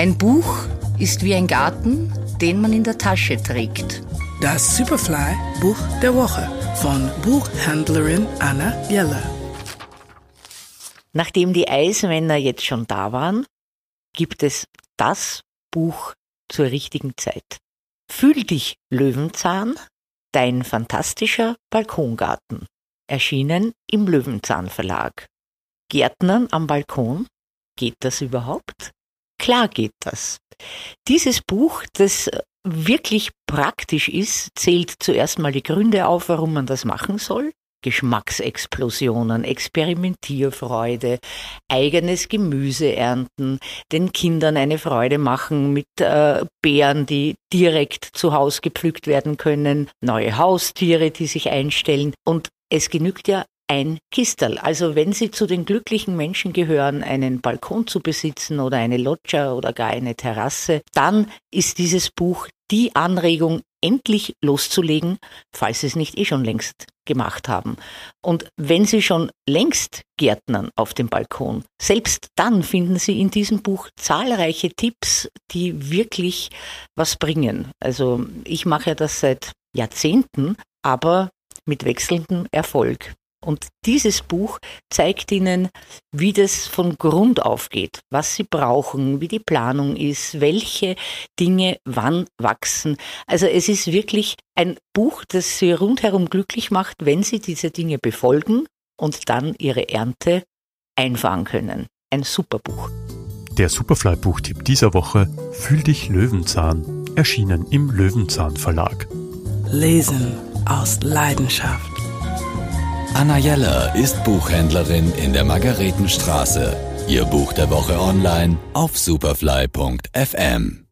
Ein Buch ist wie ein Garten, den man in der Tasche trägt. Das Superfly Buch der Woche von Buchhändlerin Anna Jeller. Nachdem die Eismänner jetzt schon da waren, gibt es das Buch zur richtigen Zeit. Fühl dich Löwenzahn, dein fantastischer Balkongarten. Erschienen im Löwenzahn Verlag. Gärtnern am Balkon? Geht das überhaupt? Klar geht das. Dieses Buch, das wirklich praktisch ist, zählt zuerst mal die Gründe auf, warum man das machen soll. Geschmacksexplosionen, Experimentierfreude, eigenes Gemüse ernten, den Kindern eine Freude machen mit äh, Beeren, die direkt zu Hause gepflückt werden können, neue Haustiere, die sich einstellen. Und es genügt ja ein Kistel. Also wenn Sie zu den glücklichen Menschen gehören, einen Balkon zu besitzen oder eine Loggia oder gar eine Terrasse, dann ist dieses Buch die Anregung, endlich loszulegen, falls Sie es nicht eh schon längst gemacht haben. Und wenn Sie schon längst Gärtnern auf dem Balkon, selbst dann finden Sie in diesem Buch zahlreiche Tipps, die wirklich was bringen. Also ich mache das seit Jahrzehnten, aber mit wechselndem Erfolg. Und dieses Buch zeigt Ihnen, wie das von Grund auf geht, was Sie brauchen, wie die Planung ist, welche Dinge wann wachsen. Also es ist wirklich ein Buch, das Sie rundherum glücklich macht, wenn Sie diese Dinge befolgen und dann Ihre Ernte einfahren können. Ein super Buch. Der Superfly-Buchtipp dieser Woche Fühl dich Löwenzahn, erschienen im Löwenzahn Verlag. Lesen aus Leidenschaft. Anna Jeller ist Buchhändlerin in der Margaretenstraße. Ihr Buch der Woche online auf superfly.fm.